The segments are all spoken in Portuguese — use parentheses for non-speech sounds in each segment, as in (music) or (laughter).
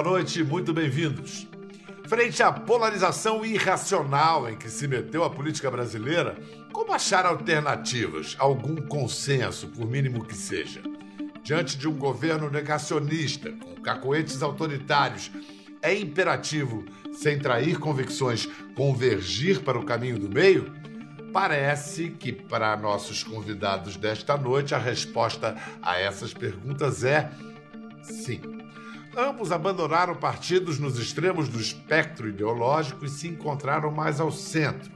Boa noite, muito bem-vindos. Frente à polarização irracional em que se meteu a política brasileira, como achar alternativas, algum consenso, por mínimo que seja? Diante de um governo negacionista, com cacoetes autoritários, é imperativo, sem trair convicções, convergir para o caminho do meio? Parece que, para nossos convidados desta noite, a resposta a essas perguntas é sim. Ambos abandonaram partidos nos extremos do espectro ideológico e se encontraram mais ao centro.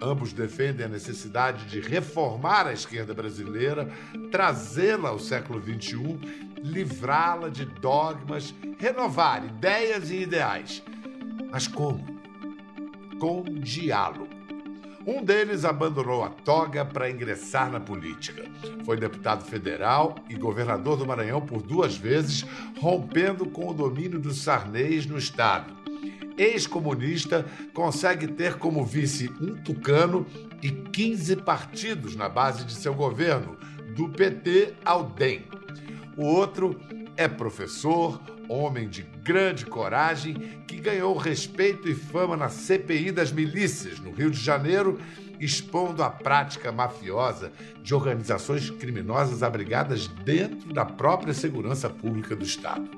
Ambos defendem a necessidade de reformar a esquerda brasileira, trazê-la ao século XXI, livrá-la de dogmas, renovar ideias e ideais. Mas como? Com diálogo. Um deles abandonou a toga para ingressar na política. Foi deputado federal e governador do Maranhão por duas vezes, rompendo com o domínio dos Sarnês no estado. Ex-comunista, consegue ter como vice um tucano e 15 partidos na base de seu governo, do PT ao DEM. O outro é professor, homem de grande coragem, que ganhou respeito e fama na CPI das milícias, no Rio de Janeiro, expondo a prática mafiosa de organizações criminosas abrigadas dentro da própria segurança pública do Estado.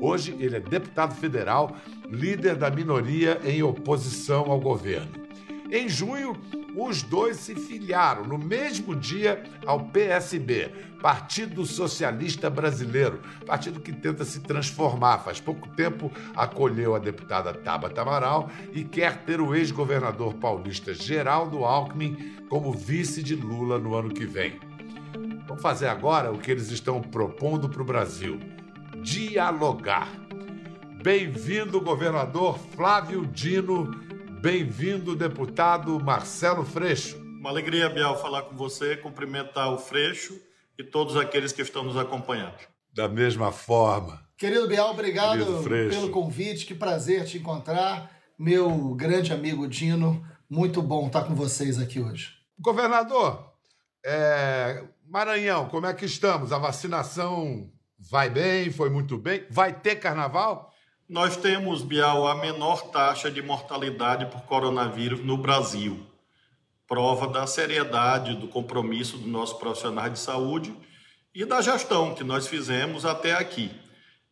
Hoje, ele é deputado federal, líder da minoria em oposição ao governo. Em junho, os dois se filiaram no mesmo dia ao PSB, Partido Socialista Brasileiro, partido que tenta se transformar. Faz pouco tempo acolheu a deputada Tabata Amaral e quer ter o ex-governador paulista Geraldo Alckmin como vice de Lula no ano que vem. Vamos fazer agora o que eles estão propondo para o Brasil: dialogar. Bem-vindo, governador Flávio Dino Bem-vindo, deputado Marcelo Freixo. Uma alegria, Bial, falar com você, cumprimentar o Freixo e todos aqueles que estão nos acompanhando. Da mesma forma. Querido Bial, obrigado pelo convite, que prazer te encontrar. Meu grande amigo Dino, muito bom estar com vocês aqui hoje. Governador, é... Maranhão, como é que estamos? A vacinação vai bem, foi muito bem? Vai ter carnaval? Nós temos, Bial, a menor taxa de mortalidade por coronavírus no Brasil. Prova da seriedade, do compromisso do nosso profissional de saúde e da gestão que nós fizemos até aqui.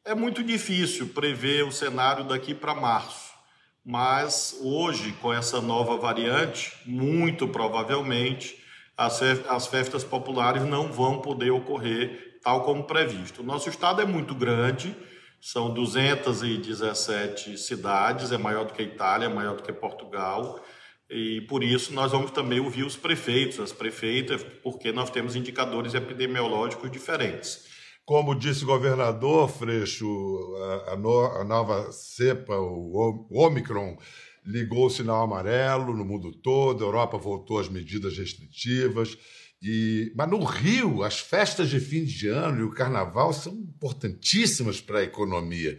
É muito difícil prever o cenário daqui para março, mas hoje, com essa nova variante, muito provavelmente as festas populares não vão poder ocorrer tal como previsto. O nosso estado é muito grande são 217 cidades, é maior do que a Itália, é maior do que Portugal. E por isso nós vamos também ouvir os prefeitos, as prefeitas, porque nós temos indicadores epidemiológicos diferentes. Como disse o governador Freixo, a, a, no, a nova cepa, o Omicron, ligou o sinal amarelo no mundo todo, a Europa voltou às medidas restritivas. E, mas no Rio, as festas de fim de ano e o carnaval são importantíssimas para a economia.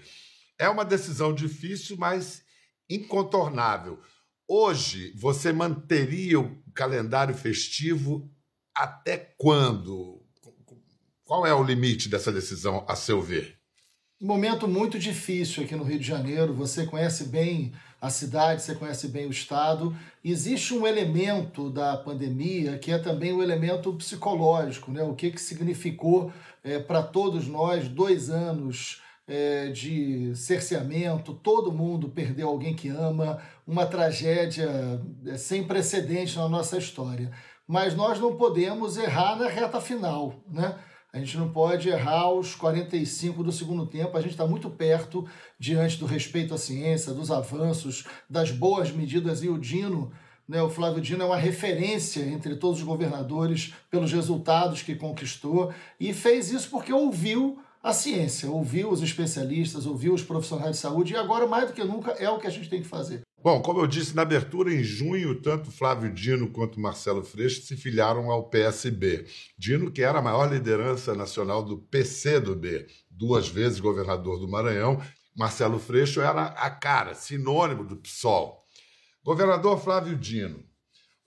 É uma decisão difícil, mas incontornável. Hoje, você manteria o calendário festivo até quando? Qual é o limite dessa decisão, a seu ver? Um momento muito difícil aqui no Rio de Janeiro. Você conhece bem a cidade, você conhece bem o Estado. Existe um elemento da pandemia que é também o um elemento psicológico, né? o que, que significou é, para todos nós dois anos é, de cerceamento, todo mundo perdeu alguém que ama, uma tragédia é, sem precedente na nossa história. Mas nós não podemos errar na reta final, né? A gente não pode errar aos 45 do segundo tempo. A gente está muito perto diante do respeito à ciência, dos avanços, das boas medidas. E o Dino, né, o Flávio Dino, é uma referência entre todos os governadores pelos resultados que conquistou. E fez isso porque ouviu a ciência, ouviu os especialistas, ouviu os profissionais de saúde. E agora, mais do que nunca, é o que a gente tem que fazer. Bom, como eu disse na abertura, em junho, tanto Flávio Dino quanto Marcelo Freixo se filiaram ao PSB. Dino, que era a maior liderança nacional do PCdoB, duas vezes governador do Maranhão, Marcelo Freixo era a cara, sinônimo do PSOL. Governador Flávio Dino,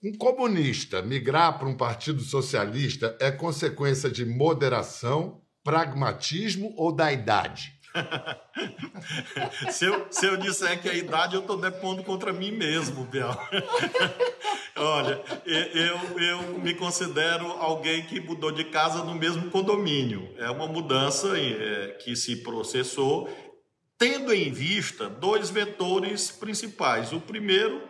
um comunista migrar para um partido socialista é consequência de moderação, pragmatismo ou da idade? (laughs) se, eu, se eu disser que a idade, eu estou depondo contra mim mesmo, Biel. (laughs) Olha, eu, eu me considero alguém que mudou de casa no mesmo condomínio. É uma mudança é, que se processou, tendo em vista dois vetores principais. O primeiro,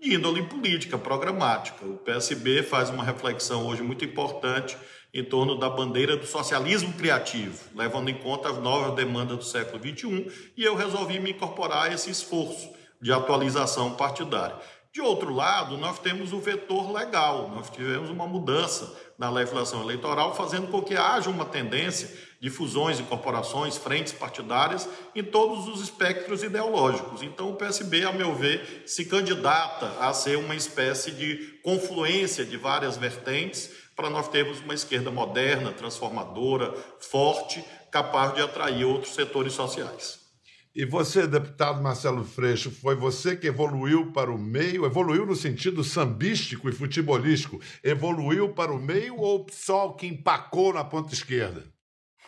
de índole política, programática. O PSB faz uma reflexão hoje muito importante em torno da bandeira do socialismo criativo, levando em conta as novas demandas do século XXI, e eu resolvi me incorporar a esse esforço de atualização partidária. De outro lado, nós temos o vetor legal, nós tivemos uma mudança na legislação eleitoral, fazendo com que haja uma tendência de fusões, incorporações, frentes partidárias em todos os espectros ideológicos. Então, o PSB, a meu ver, se candidata a ser uma espécie de confluência de várias vertentes para nós termos uma esquerda moderna, transformadora, forte, capaz de atrair outros setores sociais. E você, deputado Marcelo Freixo, foi você que evoluiu para o meio, evoluiu no sentido sambístico e futebolístico, evoluiu para o meio ou só que empacou na ponta esquerda?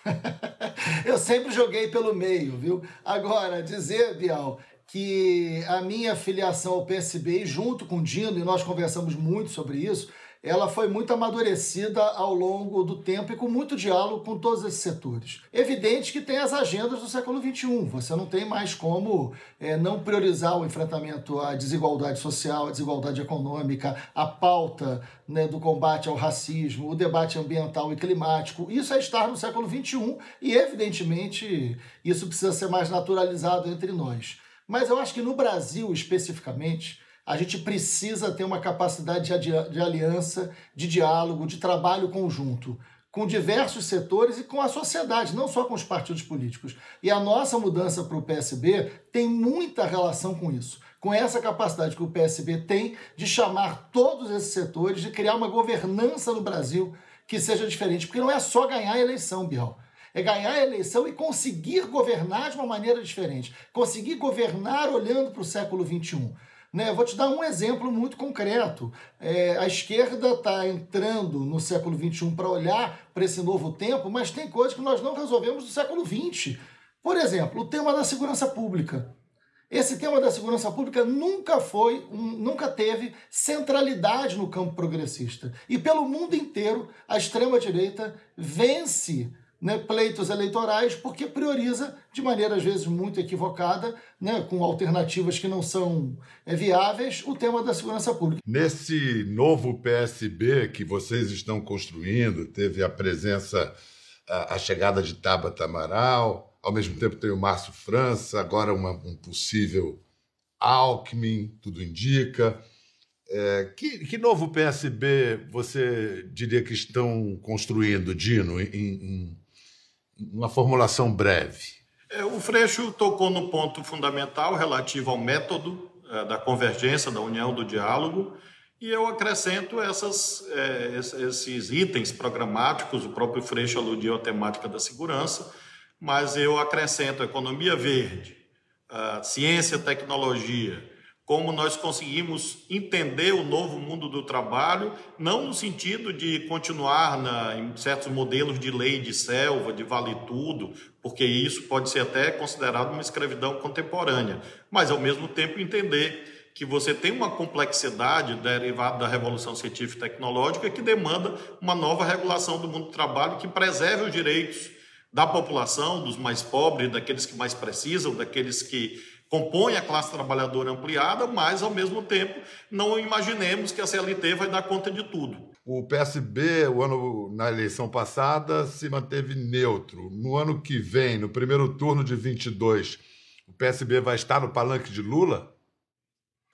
(laughs) Eu sempre joguei pelo meio, viu? Agora, dizer, Bial, que a minha filiação ao PSB, junto com o Dino, e nós conversamos muito sobre isso, ela foi muito amadurecida ao longo do tempo e com muito diálogo com todos esses setores. Evidente que tem as agendas do século XXI, você não tem mais como é, não priorizar o enfrentamento à desigualdade social, à desigualdade econômica, a pauta né, do combate ao racismo, o debate ambiental e climático. Isso é estar no século XXI e, evidentemente, isso precisa ser mais naturalizado entre nós. Mas eu acho que no Brasil, especificamente, a gente precisa ter uma capacidade de aliança, de diálogo, de trabalho conjunto com diversos setores e com a sociedade, não só com os partidos políticos. E a nossa mudança para o PSB tem muita relação com isso, com essa capacidade que o PSB tem de chamar todos esses setores, de criar uma governança no Brasil que seja diferente, porque não é só ganhar a eleição, Bial. É ganhar a eleição e conseguir governar de uma maneira diferente. Conseguir governar olhando para o século XXI. Né? Vou te dar um exemplo muito concreto. É, a esquerda está entrando no século XXI para olhar para esse novo tempo, mas tem coisas que nós não resolvemos no século XX. Por exemplo, o tema da segurança pública. Esse tema da segurança pública nunca foi, um, nunca teve centralidade no campo progressista. E pelo mundo inteiro, a extrema-direita vence né, pleitos eleitorais porque prioriza de maneira às vezes muito equivocada, né, com alternativas que não são é, viáveis, o tema da segurança pública. Nesse novo PSB que vocês estão construindo, teve a presença, a, a chegada de Tabata Amaral, ao mesmo tempo tem o Márcio França, agora uma, um possível Alckmin, tudo indica. É, que, que, novo PSB você diria que estão construindo, Dino, em, em, uma formulação breve. É, o Freixo tocou no ponto fundamental relativo ao método é, da convergência, da união, do diálogo, e eu acrescento essas, é, esses itens programáticos, o próprio Freixo aludiu à temática da segurança, mas eu acrescento economia verde, ciência tecnologia, como nós conseguimos entender o novo mundo do trabalho, não no sentido de continuar na, em certos modelos de lei de selva, de vale tudo, porque isso pode ser até considerado uma escravidão contemporânea, mas ao mesmo tempo entender que você tem uma complexidade derivada da revolução científica e tecnológica que demanda uma nova regulação do mundo do trabalho que preserve os direitos da população, dos mais pobres, daqueles que mais precisam, daqueles que compõe a classe trabalhadora ampliada, mas ao mesmo tempo não imaginemos que a CLT vai dar conta de tudo. O PSB, o ano na eleição passada, se manteve neutro. No ano que vem, no primeiro turno de 22, o PSB vai estar no palanque de Lula?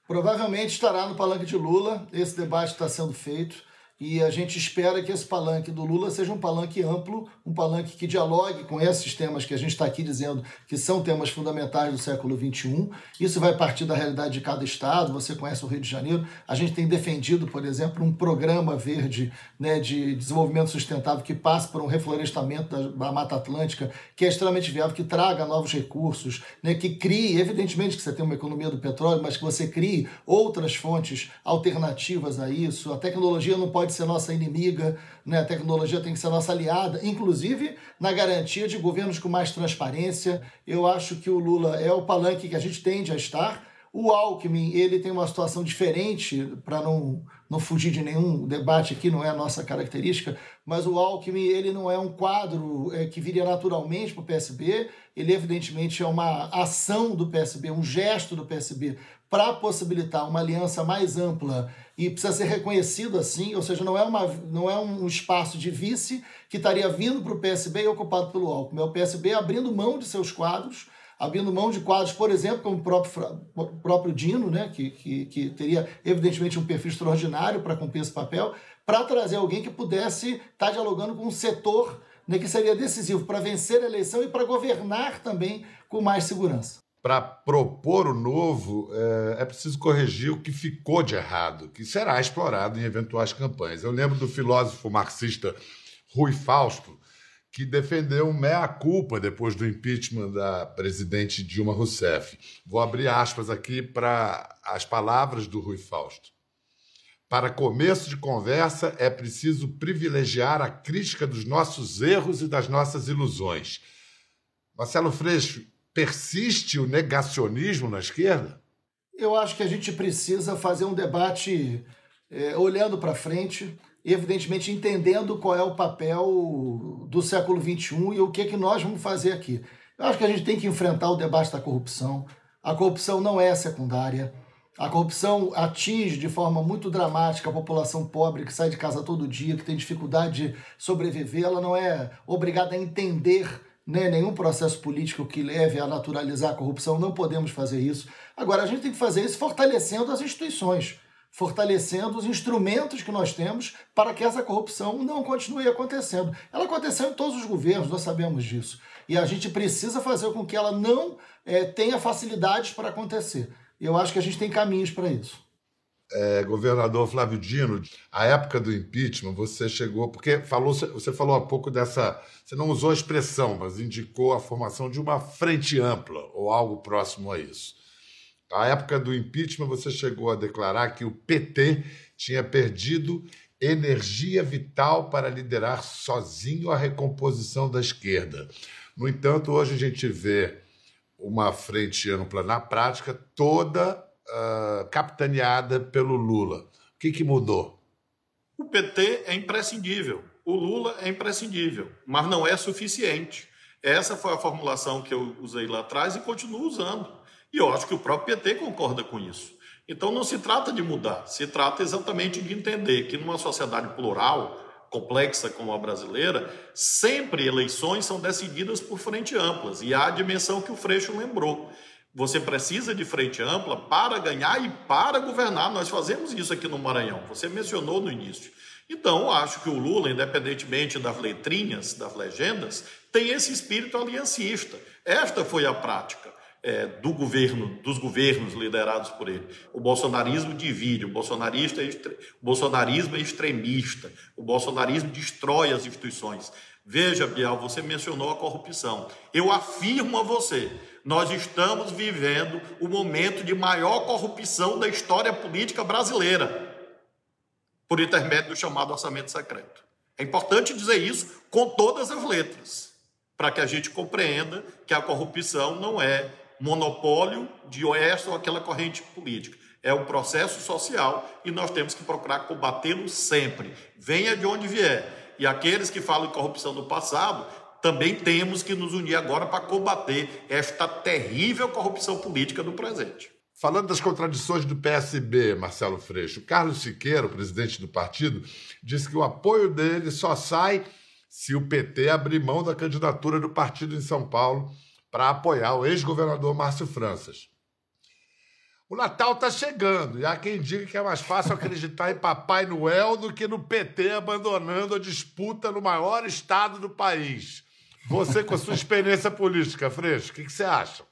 Provavelmente estará no palanque de Lula. Esse debate está sendo feito. E a gente espera que esse palanque do Lula seja um palanque amplo, um palanque que dialogue com esses temas que a gente está aqui dizendo que são temas fundamentais do século XXI. Isso vai partir da realidade de cada estado. Você conhece o Rio de Janeiro. A gente tem defendido, por exemplo, um programa verde né, de desenvolvimento sustentável que passe por um reflorestamento da, Mata Atlântica, que é extremamente viável, que traga novos recursos, né, que crie, evidentemente que você tem uma economia do petróleo, mas que você crie outras fontes alternativas a isso. A tecnologia não pode pode ser nossa inimiga, né? a tecnologia tem que ser nossa aliada, inclusive na garantia de governos com mais transparência. Eu acho que o Lula é o palanque que a gente tende a estar. O Alckmin, ele tem uma situação diferente, para não, não fugir de nenhum debate aqui, não é a nossa característica, mas o Alckmin, ele não é um quadro é, que viria naturalmente para o PSB, ele evidentemente é uma ação do PSB, um gesto do PSB para possibilitar uma aliança mais ampla e precisa ser reconhecido assim, ou seja, não é, uma, não é um espaço de vice que estaria vindo para o PSB e ocupado pelo Alckmin, é o PSB abrindo mão de seus quadros, abrindo mão de quadros, por exemplo, como o próprio, próprio Dino, né, que, que, que teria evidentemente um perfil extraordinário para cumprir esse papel, para trazer alguém que pudesse estar tá dialogando com um setor né, que seria decisivo para vencer a eleição e para governar também com mais segurança. Para propor o novo, é, é, preciso corrigir o que ficou de errado, que será explorado em eventuais campanhas. Eu lembro do filósofo marxista Rui Fausto, que defendeu meia-culpa depois do impeachment da presidente Dilma Rousseff. Vou abrir aspas aqui para as palavras do Rui Fausto. Para começo de conversa, é preciso privilegiar a crítica dos nossos erros e das nossas ilusões. Marcelo Freixo, persiste o negacionismo na esquerda? Eu acho que a gente precisa fazer um debate é, olhando para frente, evidentemente entendendo qual é o papel do século XXI e o que, é que nós vamos fazer aqui. Eu acho que a gente tem que enfrentar o debate da corrupção. A corrupção não é secundária. A corrupção atinge de forma muito dramática a população pobre que sai de casa todo dia, que tem dificuldade de sobreviver. Ela não é obrigada a entender né, nenhum processo político que leve a naturalizar a corrupção. Não podemos fazer isso. Agora, a gente tem que fazer isso fortalecendo as instituições, fortalecendo os instrumentos que nós temos para que essa corrupção não continue acontecendo. Ela aconteceu em todos os governos, nós sabemos disso. E a gente precisa fazer com que ela não é, tenha facilidades para acontecer. Eu acho que a gente tem caminhos para isso. É, governador Flávio Dino, a época do impeachment, você chegou, porque falou, você falou há pouco dessa, você não usou a expressão, mas indicou a formação de uma frente ampla ou algo próximo a isso. A época do impeachment, você chegou a declarar que o PT tinha perdido energia vital para liderar sozinho a recomposição da esquerda. No entanto, hoje a gente vê uma frente ampla na prática toda uh, capitaneada pelo Lula. O que, que mudou? O PT é imprescindível, o Lula é imprescindível, mas não é suficiente. Essa foi a formulação que eu usei lá atrás e continuo usando. E eu acho que o próprio PT concorda com isso. Então não se trata de mudar, se trata exatamente de entender que numa sociedade plural, complexa como a brasileira, sempre eleições são decididas por frente amplas. E há a dimensão que o Freixo lembrou. Você precisa de frente ampla para ganhar e para governar. Nós fazemos isso aqui no Maranhão. Você mencionou no início. Então, acho que o Lula, independentemente das letrinhas, das legendas, tem esse espírito aliancista. Esta foi a prática é, do governo, dos governos liderados por ele. O bolsonarismo divide, o, bolsonarista é o bolsonarismo é extremista, o bolsonarismo destrói as instituições. Veja, Bial, você mencionou a corrupção. Eu afirmo a você, nós estamos vivendo o momento de maior corrupção da história política brasileira, por intermédio do chamado orçamento secreto. É importante dizer isso com todas as letras, para que a gente compreenda que a corrupção não é monopólio de esta ou aquela corrente política. É um processo social e nós temos que procurar combatê-lo sempre, venha de onde vier. E aqueles que falam de corrupção no passado, também temos que nos unir agora para combater esta terrível corrupção política do presente. Falando das contradições do PSB, Marcelo Freixo, Carlos Siqueira, o presidente do partido, disse que o apoio dele só sai se o PT abrir mão da candidatura do partido em São Paulo para apoiar o ex-governador Márcio Franças. O Natal está chegando e há quem diga que é mais fácil acreditar (laughs) em Papai Noel do que no PT abandonando a disputa no maior estado do país. Você, com a sua experiência política, Freixo, o que, que você acha?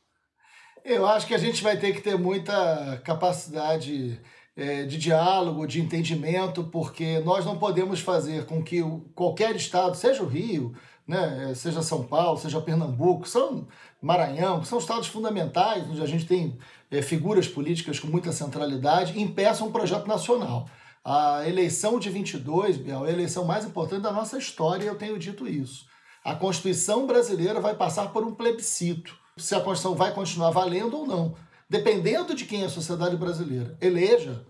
Eu acho que a gente vai ter que ter muita capacidade é, de diálogo, de entendimento, porque nós não podemos fazer com que qualquer estado, seja o Rio, né, seja São Paulo, seja Pernambuco, são Maranhão, que são estados fundamentais, onde a gente tem é, figuras políticas com muita centralidade, impeçam um projeto nacional. A eleição de 22, Biel, é a eleição mais importante da nossa história, eu tenho dito isso. A Constituição brasileira vai passar por um plebiscito. Se a Constituição vai continuar valendo ou não. Dependendo de quem é a sociedade brasileira eleja,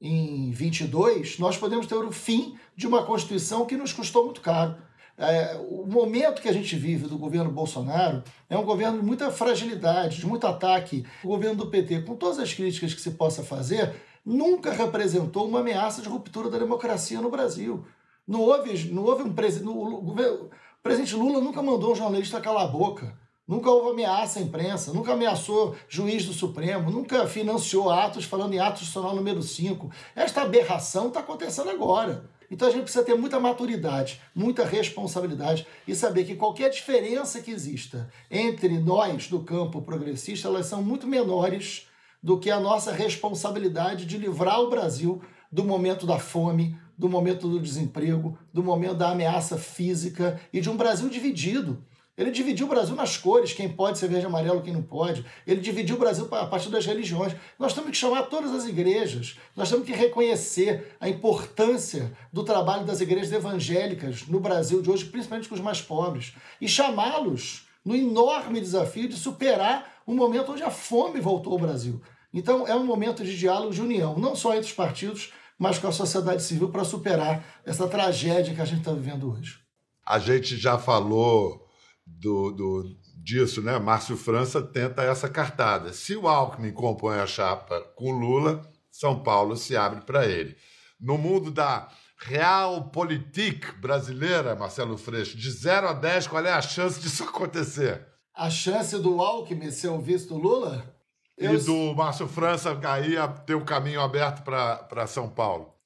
em 22, nós podemos ter o fim de uma Constituição que nos custou muito caro. É, o momento que a gente vive do governo Bolsonaro é um governo de muita fragilidade, de muito ataque. O governo do PT, com todas as críticas que se possa fazer, nunca representou uma ameaça de ruptura da democracia no Brasil. Não houve, não houve um presidente. O presidente Lula nunca mandou um jornalista calar a boca. Nunca houve ameaça à imprensa, nunca ameaçou juiz do Supremo, nunca financiou atos falando em ato institucional número 5. Esta aberração está acontecendo agora. Então a gente precisa ter muita maturidade, muita responsabilidade e saber que qualquer diferença que exista entre nós do campo progressista, elas são muito menores do que a nossa responsabilidade de livrar o Brasil do momento da fome, do momento do desemprego, do momento da ameaça física e de um Brasil dividido. Ele dividiu o Brasil nas cores, quem pode ser verde e amarelo, quem não pode. Ele dividiu o Brasil a partir das religiões. Nós temos que chamar todas as igrejas, nós temos que reconhecer a importância do trabalho das igrejas evangélicas no Brasil de hoje, principalmente com os mais pobres, e chamá-los no enorme desafio de superar um momento onde a fome voltou ao Brasil. Então é um momento de diálogo de união, não só entre os partidos, mas com a sociedade civil para superar essa tragédia que a gente está vivendo hoje. A gente já falou do, do, disso, né? Márcio França tenta essa cartada. Se o Alckmin compõe a chapa com Lula, São Paulo se abre para ele. No mundo da realpolitik brasileira, Marcelo Freixo, de 0 a 10, qual é a chance disso (laughs) acontecer? A chance do Alckmin ser o vice do Lula? Eu... E do Márcio França cair, ter o caminho aberto para São Paulo?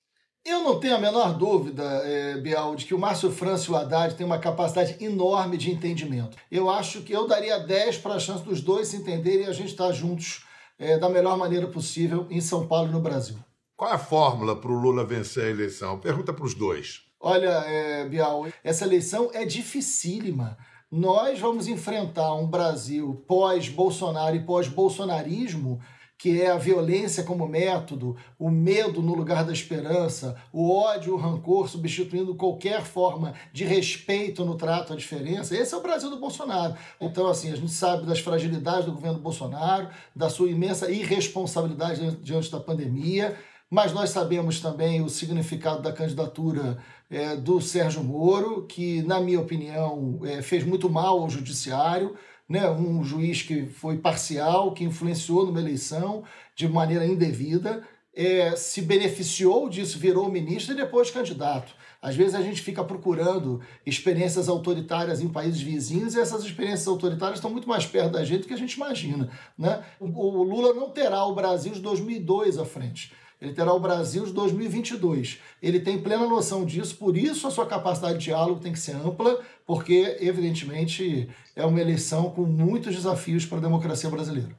Eu não tenho a menor dúvida, é, Bial, de que o Márcio França e o Haddad têm uma capacidade enorme de entendimento. Eu acho que eu daria 10 para a chance dos dois se entenderem e a gente estar tá juntos é, da melhor maneira possível em São Paulo e no Brasil. Qual é a fórmula para o Lula vencer a eleição? Pergunta para os dois. Olha, é, Bial, essa eleição é dificílima. Nós vamos enfrentar um Brasil pós-Bolsonaro e pós-bolsonarismo que é a violência como método, o medo no lugar da esperança, o ódio, o rancor substituindo qualquer forma de respeito no trato à diferença. Esse é o Brasil do Bolsonaro. Então, assim, a gente sabe das fragilidades do governo Bolsonaro, da sua imensa irresponsabilidade diante da pandemia, mas nós sabemos também o significado da candidatura é, do Sérgio Moro, que, na minha opinião, é, fez muito mal ao judiciário né, um juiz que foi parcial, que influenciou numa eleição de maneira indevida, é, se beneficiou disso, virou ministro e depois candidato. Às vezes a gente fica procurando experiências autoritárias em países vizinhos e essas experiências autoritárias estão muito mais perto da gente do que a gente imagina. Né? O Lula não terá o Brasil de 2002 à frente. Ele terá o Brasil de 2022. Ele tem plena noção disso, por isso a sua capacidade de diálogo tem que ser ampla, porque, evidentemente, é uma eleição com muitos desafios para a democracia brasileira.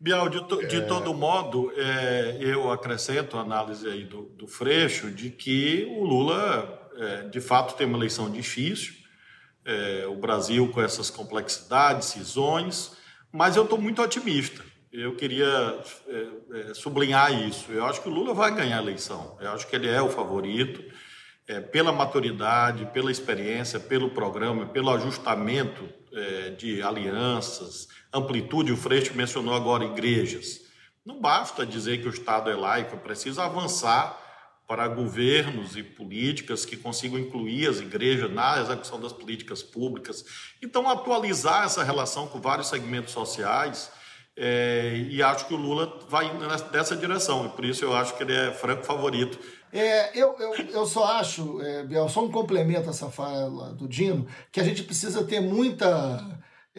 Bial, de, to, de é... todo modo, é, eu acrescento a análise aí do, do Freixo de que o Lula, é, de fato, tem uma eleição difícil, é, o Brasil com essas complexidades, cisões, mas eu estou muito otimista eu queria é, é, sublinhar isso. Eu acho que o Lula vai ganhar a eleição. Eu acho que ele é o favorito, é, pela maturidade, pela experiência, pelo programa, pelo ajustamento é, de alianças, amplitude. O Freixo mencionou agora igrejas. Não basta dizer que o Estado é laico, precisa avançar para governos e políticas que consigam incluir as igrejas na execução das políticas públicas. Então, atualizar essa relação com vários segmentos sociais é, e acho que o Lula vai nessa direção, e por isso eu acho que ele é franco favorito. É, eu, eu, eu só acho, é, Biel, só um complemento a essa fala do Dino, que a gente precisa ter muita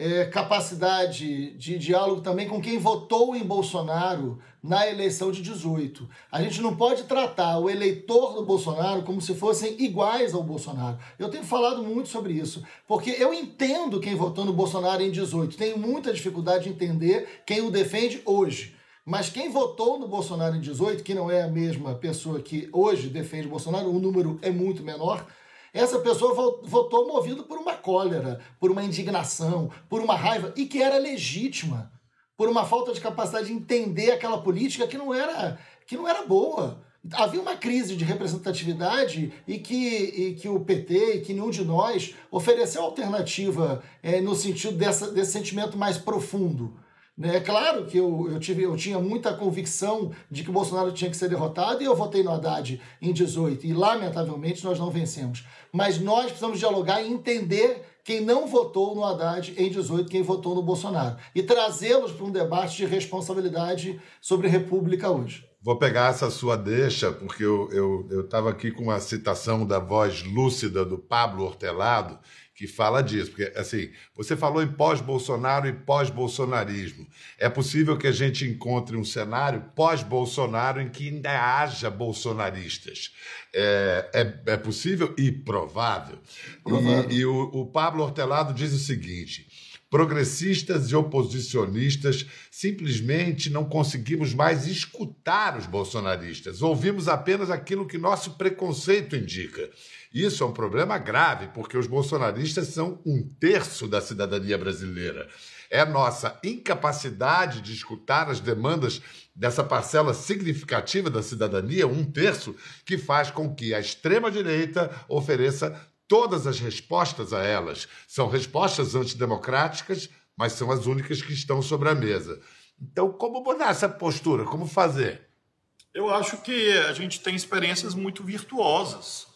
é, capacidade de diálogo também com quem votou em Bolsonaro na eleição de 18. A gente não pode tratar o eleitor do Bolsonaro como se fossem iguais ao Bolsonaro. Eu tenho falado muito sobre isso, porque eu entendo quem votou no Bolsonaro em 18, tenho muita dificuldade de entender quem o defende hoje. Mas quem votou no Bolsonaro em 18, que não é a mesma pessoa que hoje defende Bolsonaro, o número é muito menor, essa pessoa votou movido por uma cólera, por uma indignação, por uma raiva, e que era legítima, por uma falta de capacidade de entender aquela política que não era, que não era boa. Havia uma crise de representatividade e que, e que o PT e que nenhum de nós ofereceu alternativa é, no sentido dessa, desse sentimento mais profundo. Né? É claro que eu, eu, tive, eu tinha muita convicção de que o Bolsonaro tinha que ser derrotado e eu votei no Haddad em 18 e, lamentavelmente, nós não vencemos. Mas nós precisamos dialogar e entender quem não votou no Haddad em 18, quem votou no Bolsonaro. E trazê-los para um debate de responsabilidade sobre República hoje. Vou pegar essa sua deixa, porque eu estava eu, eu aqui com uma citação da voz lúcida do Pablo Hortelado, que fala disso. Porque, assim, você falou em pós-Bolsonaro e pós-bolsonarismo. É possível que a gente encontre um cenário pós-Bolsonaro em que ainda haja bolsonaristas. É, é, é possível e provável. provável. E, e o, o Pablo Hortelado diz o seguinte progressistas e oposicionistas simplesmente não conseguimos mais escutar os bolsonaristas. Ouvimos apenas aquilo que nosso preconceito indica. Isso é um problema grave, porque os bolsonaristas são um terço da cidadania brasileira. É nossa incapacidade de escutar as demandas dessa parcela significativa da cidadania, um terço, que faz com que a extrema-direita ofereça todas as respostas a elas. São respostas antidemocráticas, mas são as únicas que estão sobre a mesa. Então, como mudar essa postura? Como fazer? Eu acho que a gente tem experiências muito virtuosas,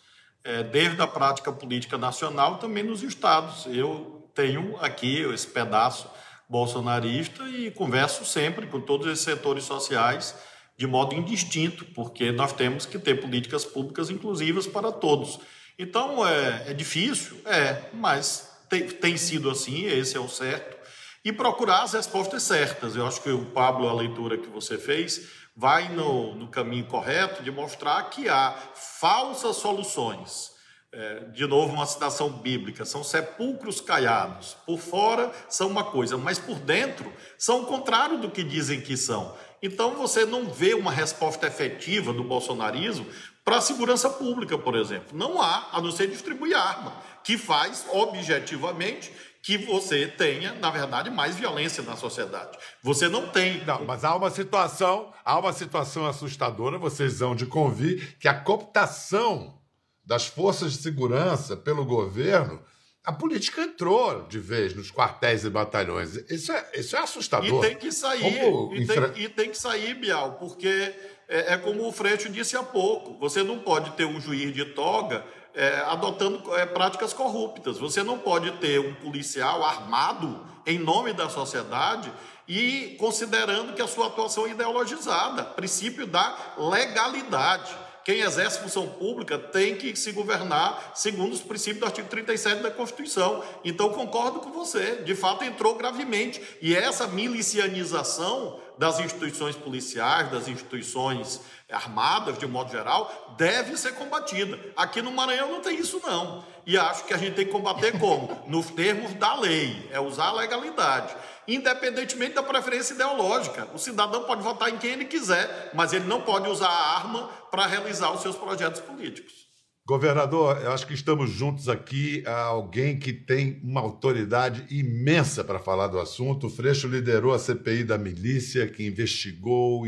é, desde a prática política nacional, também nos estados. Eu tenho aqui esse pedaço bolsonarista e converso sempre com todos esses setores sociais de modo indistinto, porque nós temos que ter políticas públicas inclusivas para todos. Então é, é difícil, é, mas tem, tem sido assim, esse é o certo. E procurar as respostas certas. Eu acho que o Pablo, a leitura que você fez, vai no, no caminho correto de mostrar que há falsas soluções. É, de novo, uma citação bíblica: são sepulcros caiados. Por fora são uma coisa, mas por dentro são o contrário do que dizem que são. Então você não vê uma resposta efetiva do bolsonarismo para a segurança pública, por exemplo. Não há, a não ser distribuir arma, que faz objetivamente que você tenha, na verdade, mais violência na sociedade. Você não tem. Não, mas há uma situação, há uma situação assustadora, vocês vão de convir, que a cooptação das forças de segurança pelo governo a política entrou de vez nos quartéis e batalhões. Isso é, isso é assustador. E tem que sair, como... e, tem, e tem que sair, Bial, porque é, é, como o Freixo disse há pouco: você não pode ter um juiz de toga é, adotando é, práticas corruptas, você não pode ter um policial armado em nome da sociedade e considerando que a sua atuação é ideologizada princípio da legalidade quem exerce função pública tem que se governar segundo os princípios do artigo 37 da Constituição. Então, concordo com você, de fato entrou gravemente. E essa milicianização das instituições policiais, das instituições armadas, de um modo geral, deve ser combatida. Aqui no Maranhão não tem isso, não. E acho que a gente tem que combater como? (laughs) Nos termos da lei, é usar a legalidade independentemente da preferência ideológica. O cidadão pode votar em quem ele quiser, mas ele não pode usar a arma para realizar os seus projetos políticos. Governador, eu acho que estamos juntos aqui a alguém que tem uma autoridade imensa para falar do assunto. O Freixo liderou a CPI da milícia, que investigou,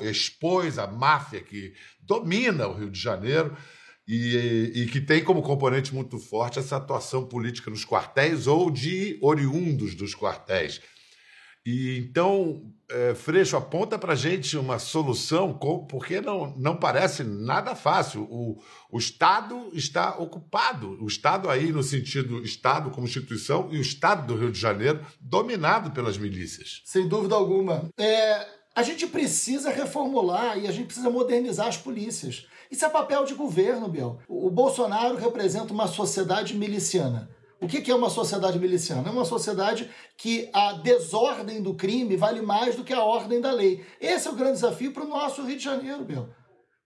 expôs a máfia que domina o Rio de Janeiro e, e, que tem como componente muito forte essa atuação política nos quartéis ou de oriundos dos quartéis. E então, é, Freixo, aponta para a gente uma solução, porque não, não parece nada fácil. O, o Estado está ocupado, o Estado aí no sentido Estado como instituição e o Estado do Rio de Janeiro dominado pelas milícias. Sem dúvida alguma. É, a gente precisa reformular e a gente precisa modernizar as polícias. Isso é papel de governo, Biel. O Bolsonaro representa uma sociedade miliciana. O que é uma sociedade miliciana? É uma sociedade que a desordem do crime vale mais do que a ordem da lei. Esse é o grande desafio para o nosso Rio de Janeiro, Biel.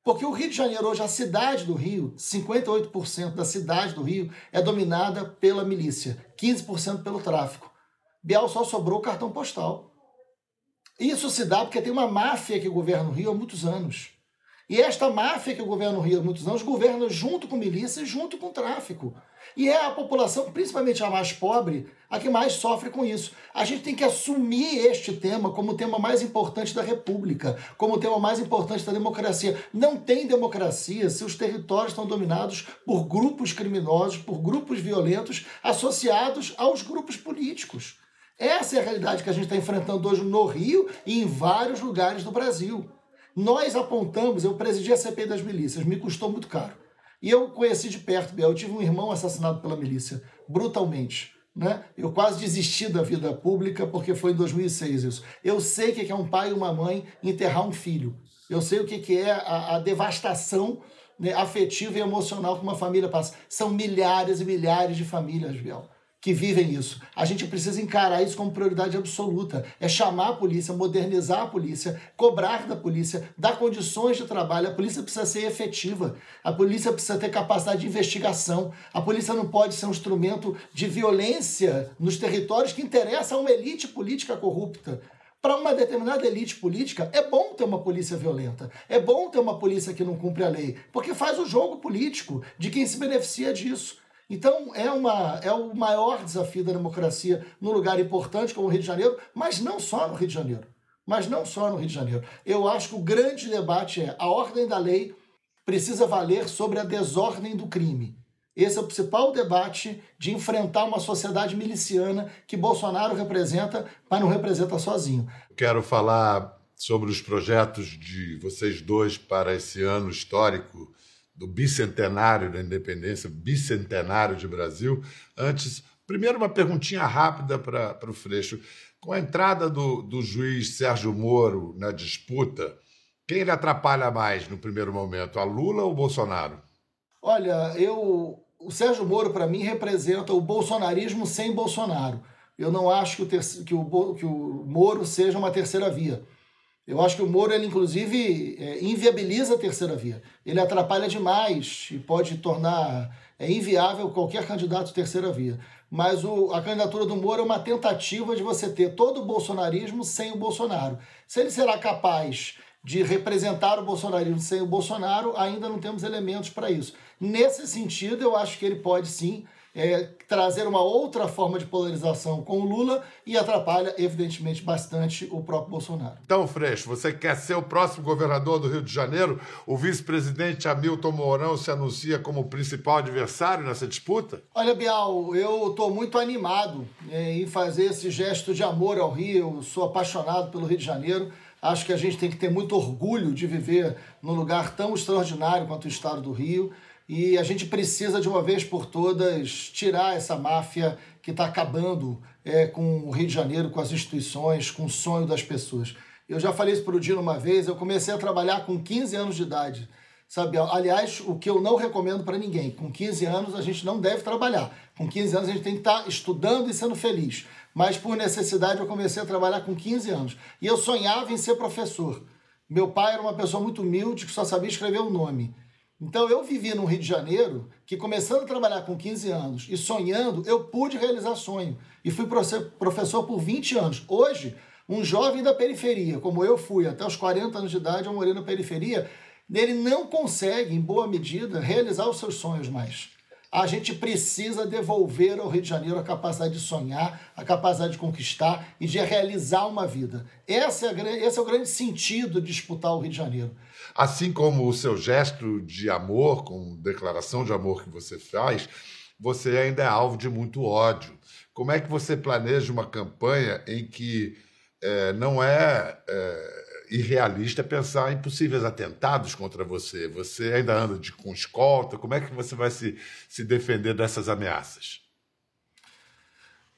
Porque o Rio de Janeiro, hoje, a cidade do Rio, 58% da cidade do Rio é dominada pela milícia, 15% pelo tráfico. Biel só sobrou o cartão postal. Isso se dá porque tem uma máfia que governa o Rio há muitos anos. E esta máfia que o governo Rio há muitos anos governa junto com milícia e junto com tráfico. E é a população, principalmente a mais pobre, a que mais sofre com isso. A gente tem que assumir este tema como o tema mais importante da República, como o tema mais importante da democracia. Não tem democracia se os territórios estão dominados por grupos criminosos, por grupos violentos associados aos grupos políticos. Essa é a realidade que a gente está enfrentando hoje no Rio e em vários lugares do Brasil. Nós apontamos, eu presidi a CPI das milícias, me custou muito caro. E eu conheci de perto, Biel, eu tive um irmão assassinado pela milícia, brutalmente. Né? Eu quase desisti da vida pública porque foi em 2006 isso. Eu sei o que é um pai e uma mãe enterrar um filho. Eu sei o que é a, a devastação né, afetiva e emocional que uma família passa. São milhares e milhares de famílias, Biel que vivem isso. A gente precisa encarar isso como prioridade absoluta. É chamar a polícia, modernizar a polícia, cobrar da polícia, dar condições de trabalho. A polícia precisa ser efetiva. A polícia precisa ter capacidade de investigação. A polícia não pode ser um instrumento de violência nos territórios que interessa a uma elite política corrupta. Para uma determinada elite política, é bom ter uma polícia violenta. É bom ter uma polícia que não cumpre a lei, porque faz o jogo político de quem se beneficia disso. Então é, uma, é o maior desafio da democracia num lugar importante como o Rio de Janeiro, mas não só no Rio de Janeiro. Mas não só no Rio de Janeiro. Eu acho que o grande debate é a ordem da lei precisa valer sobre a desordem do crime. Esse é o principal debate de enfrentar uma sociedade miliciana que Bolsonaro representa, mas não representa sozinho. Quero falar sobre os projetos de vocês dois para esse ano histórico do bicentenário da independência, bicentenário de Brasil. Antes, primeiro uma perguntinha rápida para o Freixo. Com a entrada do, do juiz Sérgio Moro na disputa, quem ele atrapalha mais no primeiro momento, a Lula ou o Bolsonaro? Olha, eu o Sérgio Moro, para mim, representa o bolsonarismo sem Bolsonaro. Eu não acho que o, ter, que o, que o Moro seja uma terceira via. Eu acho que o Moro, ele inclusive é, inviabiliza a terceira via. Ele atrapalha demais e pode tornar é, inviável qualquer candidato terceira via. Mas o, a candidatura do Moro é uma tentativa de você ter todo o bolsonarismo sem o Bolsonaro. Se ele será capaz de representar o bolsonarismo sem o Bolsonaro, ainda não temos elementos para isso. Nesse sentido, eu acho que ele pode sim é, trazer uma outra forma de polarização com o Lula e atrapalha, evidentemente, bastante o próprio Bolsonaro. Então, Freixo, você quer ser o próximo governador do Rio de Janeiro? O vice-presidente Hamilton Mourão se anuncia como principal adversário nessa disputa? Olha, Bial, eu estou muito animado é, em fazer esse gesto de amor ao Rio. Eu sou apaixonado pelo Rio de Janeiro. Acho que a gente tem que ter muito orgulho de viver num lugar tão extraordinário quanto o estado do Rio. E a gente precisa, de uma vez por todas, tirar essa máfia que está acabando é, com o Rio de Janeiro, com as instituições, com o sonho das pessoas. Eu já falei isso para o Dino uma vez, eu comecei a trabalhar com 15 anos de idade. Sabe? Aliás, o que eu não recomendo para ninguém. Com 15 anos a gente não deve trabalhar. Com 15 anos a gente tem que estar tá estudando e sendo feliz. Mas por necessidade eu comecei a trabalhar com 15 anos. E eu sonhava em ser professor. Meu pai era uma pessoa muito humilde que só sabia escrever o nome. Então eu vivi no Rio de Janeiro, que começando a trabalhar com 15 anos e sonhando, eu pude realizar sonho. E fui professor por 20 anos. Hoje, um jovem da periferia, como eu fui até os 40 anos de idade, eu morei na periferia, ele não consegue, em boa medida, realizar os seus sonhos mais. A gente precisa devolver ao Rio de Janeiro a capacidade de sonhar, a capacidade de conquistar e de realizar uma vida. Esse é, esse é o grande sentido de disputar o Rio de Janeiro. Assim como o seu gesto de amor, com declaração de amor que você faz, você ainda é alvo de muito ódio. Como é que você planeja uma campanha em que é, não é, é, irrealista pensar em possíveis atentados contra você? Você ainda anda de, com escolta? Como é que você vai se, se defender dessas ameaças?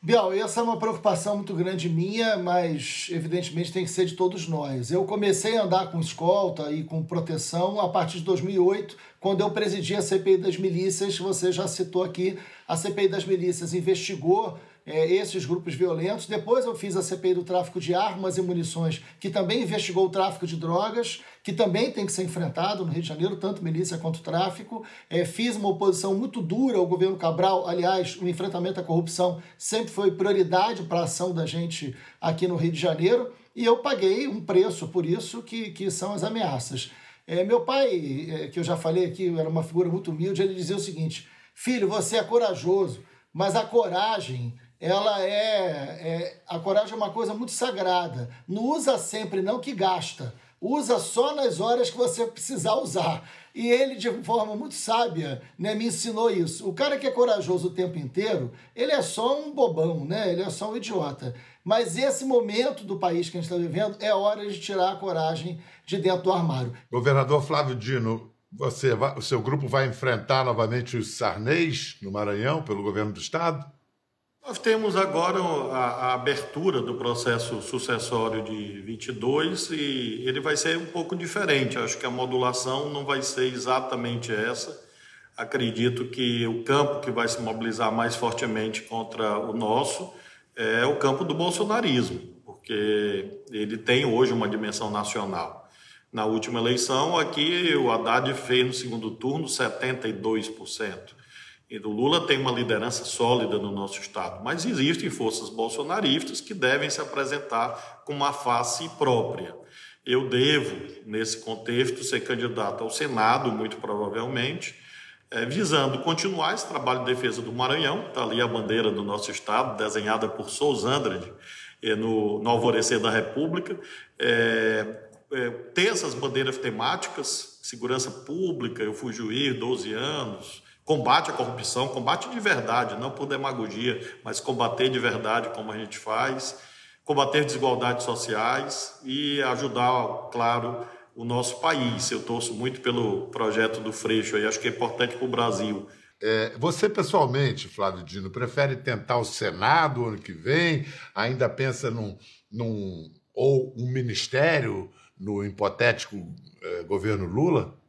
Biel, essa é uma preocupação muito grande minha, mas evidentemente tem que ser de todos nós. Eu comecei a andar com escolta e com proteção a partir de 2008, quando eu presidi a CPI das milícias. Você já citou aqui, a CPI das milícias investigou é, esses grupos violentos. Depois eu fiz a CPI do tráfico de armas e munições, que também investigou o tráfico de drogas, que também tem que ser enfrentado no Rio de Janeiro, tanto milícia quanto tráfico. É, fiz uma oposição muito dura ao governo Cabral. Aliás, o enfrentamento à corrupção sempre foi prioridade para a ação da gente aqui no Rio de Janeiro. E eu paguei um preço por isso, que, que são as ameaças. É, meu pai, é, que eu já falei aqui, era uma figura muito humilde, ele dizia o seguinte: filho, você é corajoso, mas a coragem ela é, é, a coragem é uma coisa muito sagrada. Não usa sempre não que gasta. Usa só nas horas que você precisar usar. E ele, de forma muito sábia, né, me ensinou isso. O cara que é corajoso o tempo inteiro, ele é só um bobão, né? Ele é só um idiota. Mas esse momento do país que a gente está vivendo é hora de tirar a coragem de dentro do armário. Governador Flávio Dino, você o seu grupo vai enfrentar novamente os Sarnês no Maranhão pelo governo do estado? Nós temos agora a, a, abertura do processo sucessório de 22 e ele vai ser um pouco diferente. Acho que a modulação não vai ser exatamente essa. Acredito que o campo que vai se mobilizar mais fortemente contra o nosso é o campo do bolsonarismo, porque ele tem hoje uma dimensão nacional. Na última eleição, aqui o Haddad fez no segundo turno 72%. E o Lula tem uma liderança sólida no nosso Estado, mas existem forças bolsonaristas que devem se apresentar com uma face própria. Eu devo, nesse contexto, ser candidato ao Senado, muito provavelmente, é, visando continuar esse trabalho de defesa do Maranhão, está ali a bandeira do nosso Estado, desenhada por Souza Andrade, é, no, no Alvorecer da República, é, é, ter essas bandeiras temáticas, segurança pública, eu fui juiz 12 anos, combate à corrupção, combate de verdade, não por demagogia, mas combater de verdade como a gente faz, combater desigualdades sociais e ajudar, claro, o nosso país. Eu torço muito pelo projeto do Freixo e acho que é importante para o Brasil. É, você pessoalmente, Flávio Dino, prefere tentar o Senado ano que vem? Ainda pensa num, num ou um ministério no hipotético é, governo Lula?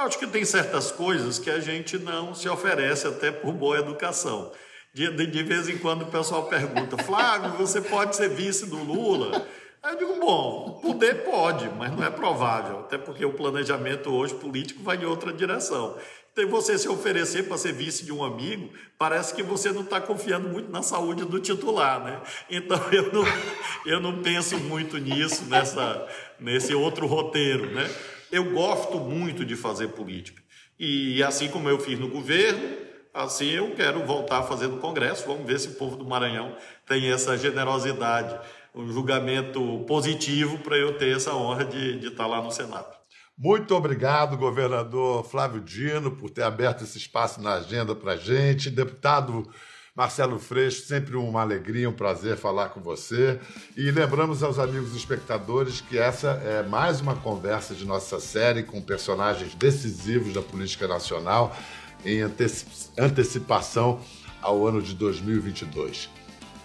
Acho que tem certas coisas que a gente não se oferece até por boa educação. De, de, de vez em quando o pessoal pergunta, (laughs) Flávio, você pode ser vice do Lula? Aí eu digo, bom, poder pode, mas não é provável, até porque o planejamento hoje político vai em outra direção. Então, você se oferecer para ser vice de um amigo, parece que você não está confiando muito na saúde do titular, né? Então, (laughs) eu não, eu não penso muito nisso, nessa, nesse outro roteiro, né? Eu gosto muito de fazer política. E assim como eu fiz no governo, assim eu quero voltar a fazer no Congresso. Vamos ver se o povo do Maranhão tem essa generosidade, um julgamento positivo para eu ter essa honra de, de estar lá no Senado. Muito obrigado, governador Flávio Dino, por ter aberto esse espaço na agenda para a gente. Deputado Marcelo Freixo, sempre uma alegria, um prazer falar com você. E lembramos aos amigos espectadores que essa é mais uma conversa de nossa série com personagens decisivos da política nacional em antecipação ao ano de 2022.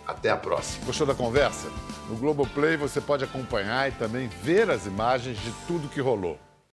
Até a próxima. Gostou da conversa? No Globoplay você pode acompanhar e também ver as imagens de tudo que rolou.